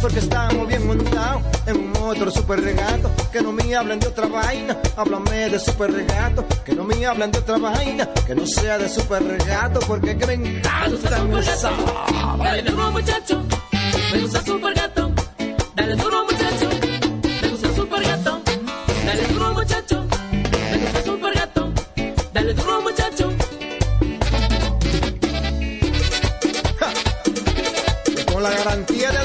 Porque estamos bien montados en un motor super regato. Que no me hablen de otra vaina, háblame de super regato. Que no me hablen de otra vaina, que no sea de super regato. Porque que me encanta me sabe. Dale duro muchacho, me gusta super gato. Dale duro muchacho, me gusta super gato. Dale duro muchacho, me gusta super gato. Dale duro muchacho. Con la garantía de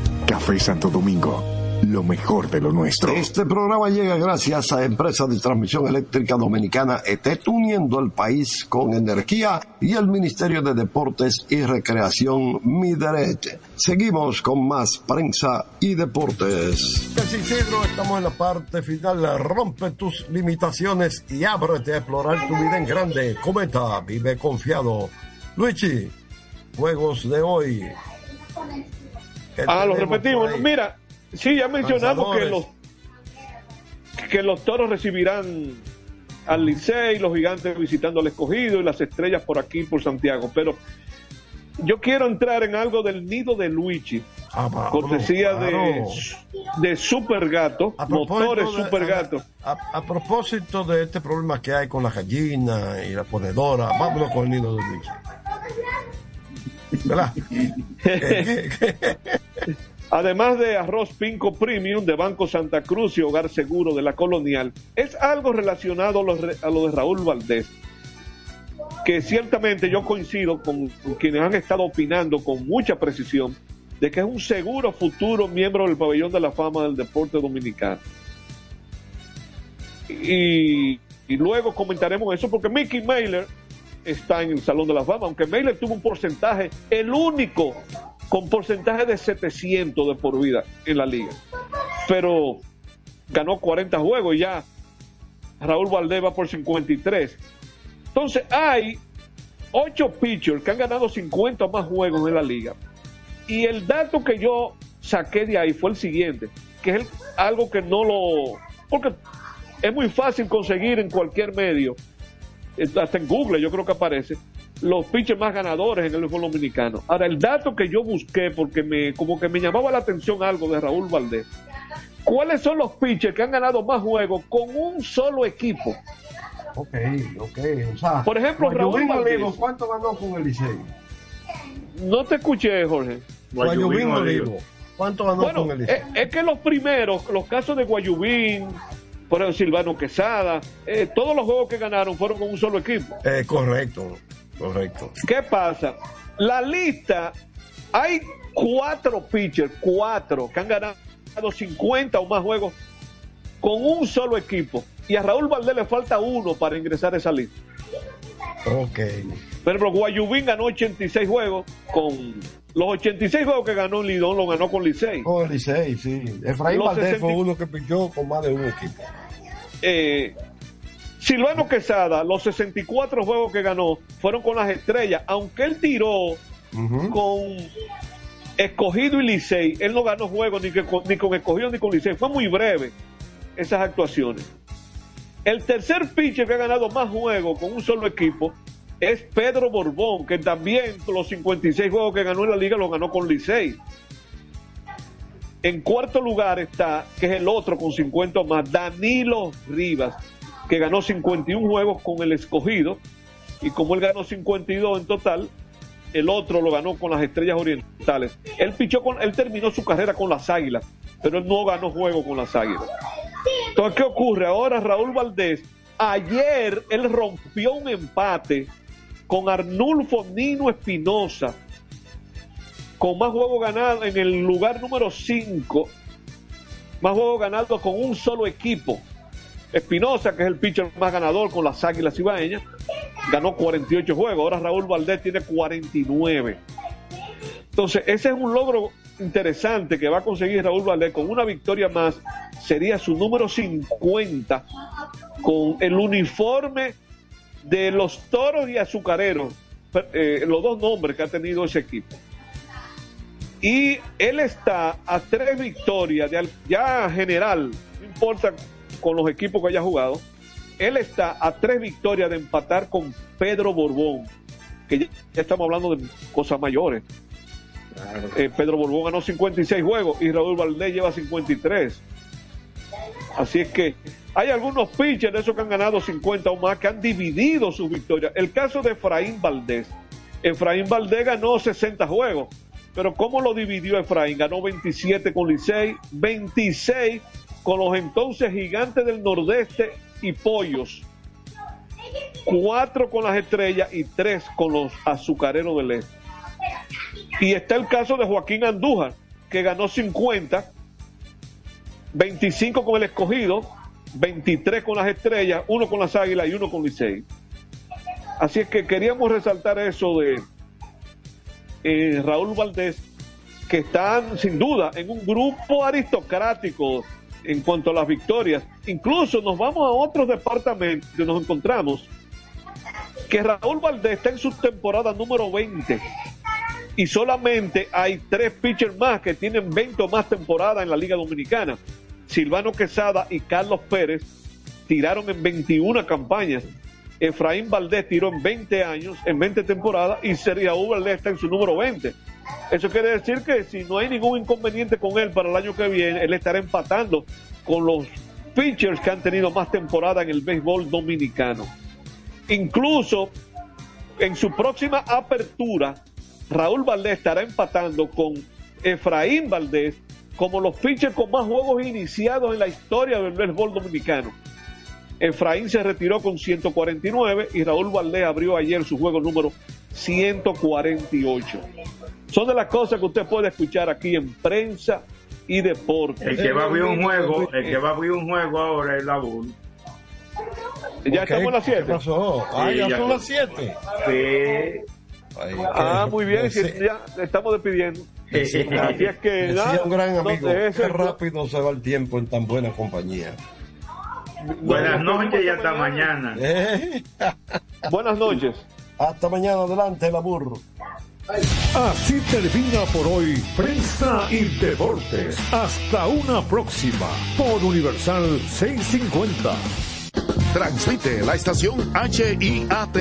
Café Santo Domingo, lo mejor de lo nuestro. Este programa llega gracias a Empresa de Transmisión Eléctrica Dominicana ETET, uniendo el país con energía y el Ministerio de Deportes y Recreación Mideret. Seguimos con más prensa y deportes. Isidro, estamos en la parte final. Rompe tus limitaciones y ábrete a explorar tu vida en grande. Cometa, vive confiado. Luigi, juegos de hoy. ¿Qué Ah, lo repetimos. Mira, Sí, ya mencionamos que los que los toros recibirán al Licey, los gigantes visitando al escogido y las estrellas por aquí, por Santiago. Pero yo quiero entrar en algo del nido de Luigi, Ah, cortesía claro. de, de Super Gato, motores de- Super Gato. A, a propósito de este problema que hay con la gallina y la ponedora, vámonos con el nido de Luis. Además de arroz Pinco Premium de Banco Santa Cruz y Hogar Seguro de la Colonial, es algo relacionado a lo, a lo de Raúl Valdés, que ciertamente yo coincido con, con quienes han estado opinando con mucha precisión de que es un seguro futuro miembro del pabellón de la fama del deporte dominicano. Y, y luego comentaremos eso porque Mickey Mailer está en el Salón de la Fama, aunque Mailer tuvo un porcentaje, el único con porcentaje de 700 de por vida en la liga. Pero ganó 40 juegos y ya Raúl Valdés va por 53. Entonces hay 8 pitchers que han ganado 50 o más juegos en la liga. Y el dato que yo saqué de ahí fue el siguiente, que es algo que no lo... Porque es muy fácil conseguir en cualquier medio, hasta en Google yo creo que aparece, los pitchers más ganadores en el fútbol dominicano. Ahora, el dato que yo busqué, porque me como que me llamaba la atención algo de Raúl Valdés, ¿cuáles son los pitchers que han ganado más juegos con un solo equipo? ok, ok. O sea, Por ejemplo, Guayubín Raúl Valdés. Olivo, ¿cuánto ganó con el Licey? No te escuché, Jorge. Guayubín Olivo. ¿Cuánto ganó Bueno, con el Licey? es, es que los primeros, los casos de Guayubín, por ejemplo, Silvano Quesada, eh, todos los juegos que ganaron fueron con un solo equipo. Eh, correcto, correcto. ¿Qué pasa? La lista, hay cuatro pitchers, cuatro, que han ganado 50 o más juegos con un solo equipo. Y a Raúl Valdés le falta uno para ingresar a esa lista. Ok. Por ejemplo, Guayubín ganó 86 juegos con... Los 86 juegos que ganó Lidón lo ganó con Licey. Con el Licey, sí. Efraín Valdés 60 fue uno que pichó con más de un equipo. Eh, Silvano Quesada, los 64 juegos que ganó fueron con las estrellas, aunque él tiró con escogido y Licey, él no ganó juegos ni, que ni con escogido ni con Licey, fue muy breve esas actuaciones. El tercer pitcher que ha ganado más juegos con un solo equipo es Pedro Borbón, que también los 56 juegos que ganó en la liga los ganó con Licey. En cuarto lugar está, que es el otro con 50 más, Danilo Rivas, que ganó 51 juegos con el escogido. Y como él ganó 52 en total, el otro lo ganó con las estrellas orientales. Él pichó con, él terminó su carrera con las águilas, pero él no ganó juego con las águilas. Entonces, ¿qué ocurre? Ahora Raúl Valdés, ayer él rompió un empate con Arnulfo Nino Espinosa, con más juegos ganados en el lugar número 5, más juegos ganados con un solo equipo. Espinosa, que es el pitcher más ganador con las Águilas Ibaeñas, ganó 48 juegos. Ahora Raúl Valdés tiene 49. Entonces, ese es un logro interesante que va a conseguir Raúl Valdés con una victoria más. Sería su número 50 con el uniforme de los toros y azucareros, eh, los dos nombres que ha tenido ese equipo. Y él está a tres victorias, de al- ya general, no importa con los equipos que haya jugado, él está a tres victorias de empatar con Pedro Borbón, que ya, ya estamos hablando de cosas mayores. Eh, Pedro Borbón ganó 56 juegos y Raúl Valdés lleva 53. Así es que hay algunos pitchers de esos que han ganado 50 o más que han dividido sus victorias. El caso de Efraín Valdés. Efraín Valdés ganó 60 juegos, pero ¿cómo lo dividió Efraín? Ganó 27 con Licey, 26 con los entonces gigantes del Nordeste y Pollos, 4 con las estrellas y 3 con los azucareros del Este. Y está el caso de Joaquín Andújar, que ganó 50, 25 con el escogido, 23 con las estrellas, uno con las águilas y uno con Licey. Así es que queríamos resaltar eso de eh, Raúl Valdés, que están sin duda en un grupo aristocrático en cuanto a las victorias. Incluso nos vamos a otros departamentos que nos encontramos que Raúl Valdés está en su temporada número 20 y solamente hay tres pitchers más que tienen 20 o más temporadas en la Liga Dominicana. Silvano Quesada y Carlos Pérez tiraron en 21 campañas. Efraín Valdés tiró en 20 años, en 20 temporadas, y Sergio Valdés está en su número 20. Eso quiere decir que si no hay ningún inconveniente con él para el año que viene, él estará empatando con los pitchers que han tenido más temporada en el béisbol dominicano. Incluso en su próxima apertura, Raúl Valdés estará empatando con Efraín Valdés como los pitchers con más juegos iniciados en la historia del béisbol dominicano. Efraín se retiró con 149 y Raúl Valdés abrió ayer su juego número 148. Son de las cosas que usted puede escuchar aquí en prensa y deporte. El que va a abrir un juego, el que va a abrir un juego ahora es la Bull. Ya estamos a las 7. ¿Qué pasó? Ah, Sí, ya ya son las 7. Sí. Ah, muy bien, sí, ya estamos despidiendo. Así es que nada, un gran no amigo, qué rápido se va el tiempo en tan buena compañía. Buenas noches y hasta mañana. Eh, Buenas noches. Hasta mañana, adelante, la burro. Así termina por hoy Prensa y Deportes. Hasta una próxima por Universal 650. Transmite la estación HIAT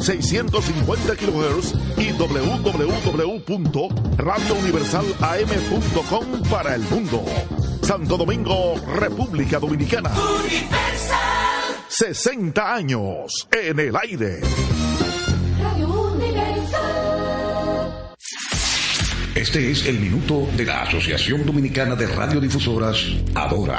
650 kHz y www.radiouniversalam.com para el mundo. Santo Domingo, República Dominicana. 60 años en el aire. Este es el minuto de la Asociación Dominicana de Radiodifusoras, Adora.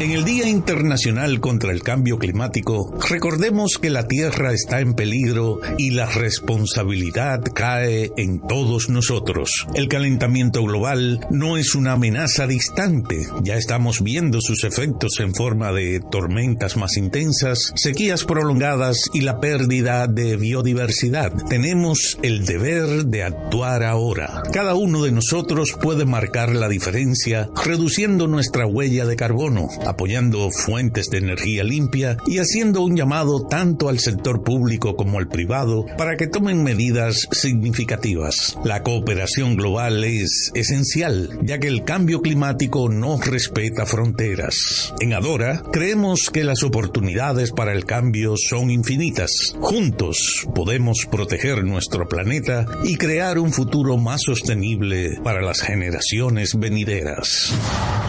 En el Día Internacional contra el Cambio Climático, recordemos que la Tierra está en peligro y la responsabilidad cae en todos nosotros. El calentamiento global no es una amenaza distante, ya estamos viendo sus efectos en forma de tormentas más intensas, sequías prolongadas y la pérdida de biodiversidad. Tenemos el deber de actuar ahora. Cada uno de nosotros puede marcar la diferencia reduciendo nuestra huella de carbono, apoyando fuentes de energía limpia y haciendo un llamado tanto al sector público como al privado para que tomen medidas significativas. La cooperación global es esencial, ya que el cambio climático no respeta fronteras. En Adora, creemos que las oportunidades para el cambio son infinitas. Juntos podemos proteger nuestro planeta y crear un futuro más sostenible para las generaciones venideras.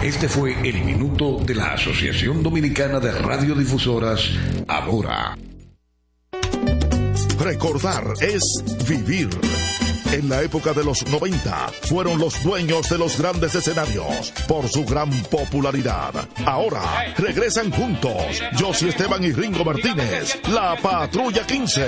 Este fue el minuto de la Asociación Dominicana de Radiodifusoras, Adora. Recordar es vivir. En la época de los 90 fueron los dueños de los grandes escenarios por su gran popularidad. Ahora regresan juntos Josie Esteban y Ringo Martínez, la Patrulla 15.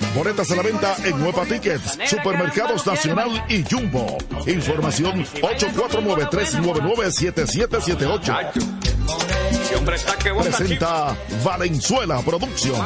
Boletas a la venta en Nueva Tickets, Supermercados Nacional y Jumbo. Información 849-399-7778. Presenta Valenzuela Producción.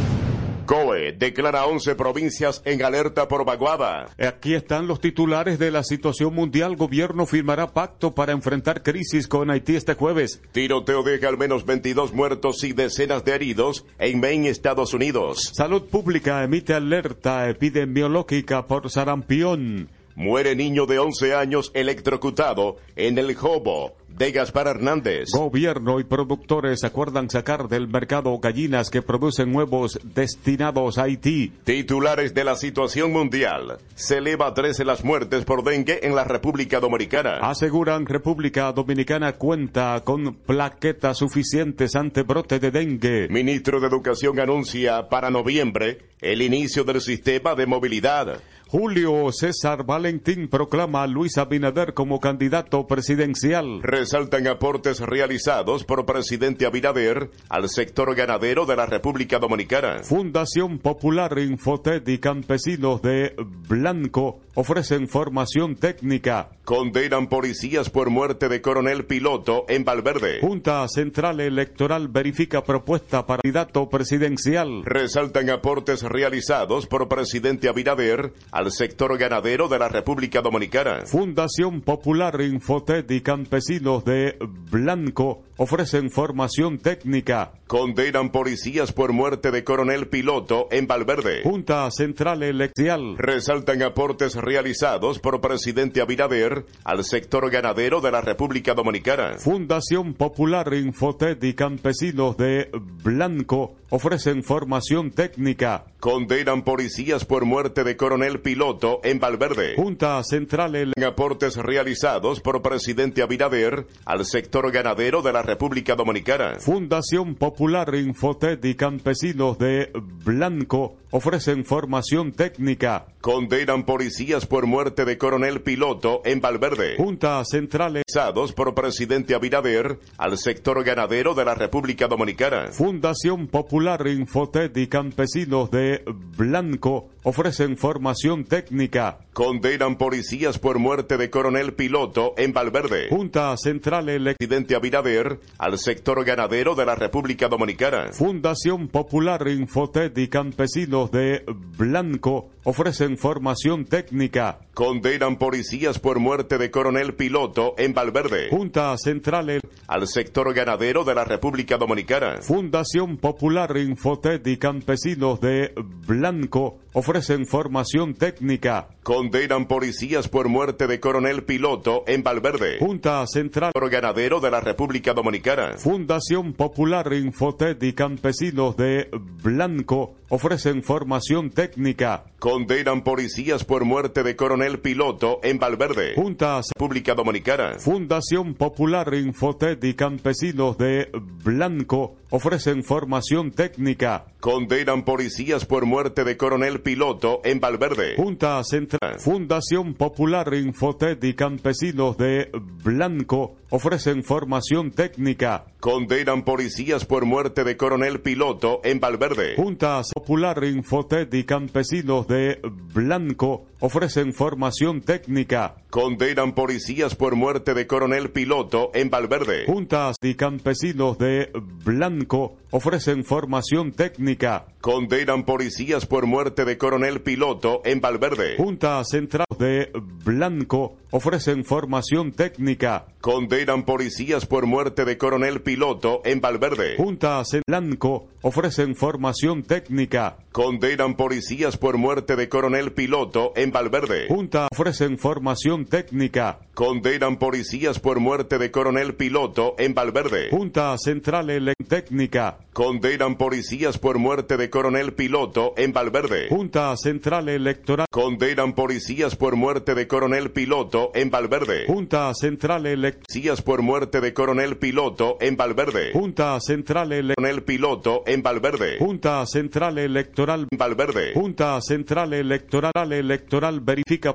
COE declara 11 provincias en alerta por vaguada. Aquí están los titulares de la situación mundial. Gobierno firmará pacto para enfrentar crisis con Haití este jueves. Tiroteo deja al menos 22 muertos y decenas de heridos en Maine, Estados Unidos. Salud Pública emite alerta epidemiológica por sarampión. Muere niño de 11 años electrocutado en el Jobo, de Gaspar Hernández. Gobierno y productores acuerdan sacar del mercado gallinas que producen huevos destinados a Haití. Titulares de la situación mundial. Se eleva a 13 las muertes por dengue en la República Dominicana. Aseguran República Dominicana cuenta con plaquetas suficientes ante brote de dengue. Ministro de Educación anuncia para noviembre el inicio del sistema de movilidad. Julio César Valentín proclama a Luis Abinader como candidato presidencial. Resaltan aportes realizados por presidente Abinader al sector ganadero de la República Dominicana. Fundación Popular Infotet y campesinos de Blanco ofrecen formación técnica. Condenan policías por muerte de coronel piloto en Valverde. Junta Central Electoral verifica propuesta para candidato presidencial. Resaltan aportes realizados por presidente Abinader al sector ganadero de la República Dominicana. Fundación Popular Infotet y campesinos de Blanco ofrecen formación técnica. Condenan policías por muerte de coronel piloto en Valverde. Junta Central Electoral. Resaltan aportes realizados por presidente Abinader al sector ganadero de la República Dominicana. Fundación Popular Infotet y campesinos de Blanco ofrecen formación técnica. Condenan policías por muerte de coronel piloto en Valverde. Junta Central en aportes realizados por presidente Abinader al sector ganadero de la República Dominicana. Fundación Popular Infotet y campesinos de Blanco ofrecen formación técnica. Condenan policías por muerte de coronel piloto en Valverde. Junta Central realizados por presidente Abinader al sector ganadero de la República Dominicana. Fundación Popular Infotet y campesinos de Blanco ofrecen formación técnica. Condenan policías por muerte de coronel piloto en Valverde. Junta Central Electoral. Presidente Abinader al sector ganadero de la República Dominicana. Fundación Popular Infotet y campesinos de Blanco ofrecen formación técnica. Condenan policías por muerte de coronel piloto en Valverde. Junta Central al sector ganadero de la República Dominicana. Fundación Popular Infotet y campesinos de Blanco ofrecen formación técnica. Condenan policías por muerte de coronel piloto en Valverde. Junta Central ganadero de la República Dominicana. Fundación Popular Infotet y campesinos de Blanco ofrecen formación técnica. Condenan policías por muerte de coronel piloto en Valverde. Junta República Dominicana. Fundación Popular Infotet y campesinos de Blanco ofrecen formación técnica. Condenan policías por muerte de coronel piloto en Valverde. Junta Central. Fundación Popular Infotet y campesinos de Blanco ofrecen formación técnica. Condenan policías por muerte de coronel piloto en Valverde. Junta Popular Infotet y campesinos de Blanco ofrecen formación técnica. Condenan policías por muerte de coronel piloto en Valverde. Juntas y campesinos de Blanco ofrecen formación técnica. Condenan policías por muerte de coronel piloto en Valverde. Junta Central de Blanco ofrecen formación técnica. Condenan policías por muerte de coronel piloto en Valverde. Junta Blanco ofrecen formación técnica. Condenan policías por muerte de coronel piloto en Valverde. Junta ofrecen formación técnica. Condenan policías por muerte de coronel piloto en Valverde. Junta Central Técnica. Condenan policías por muerte de coronel piloto en Valverde. Junta Central Electoral. Condenan policías por muerte de coronel piloto en Valverde. Junta Central Electoral. Policías por muerte de coronel piloto en Valverde. Junta Central Electoral. Coronel piloto en Valverde. Junta Central Electoral. Valverde. Junta Central Electoral Electoral verifica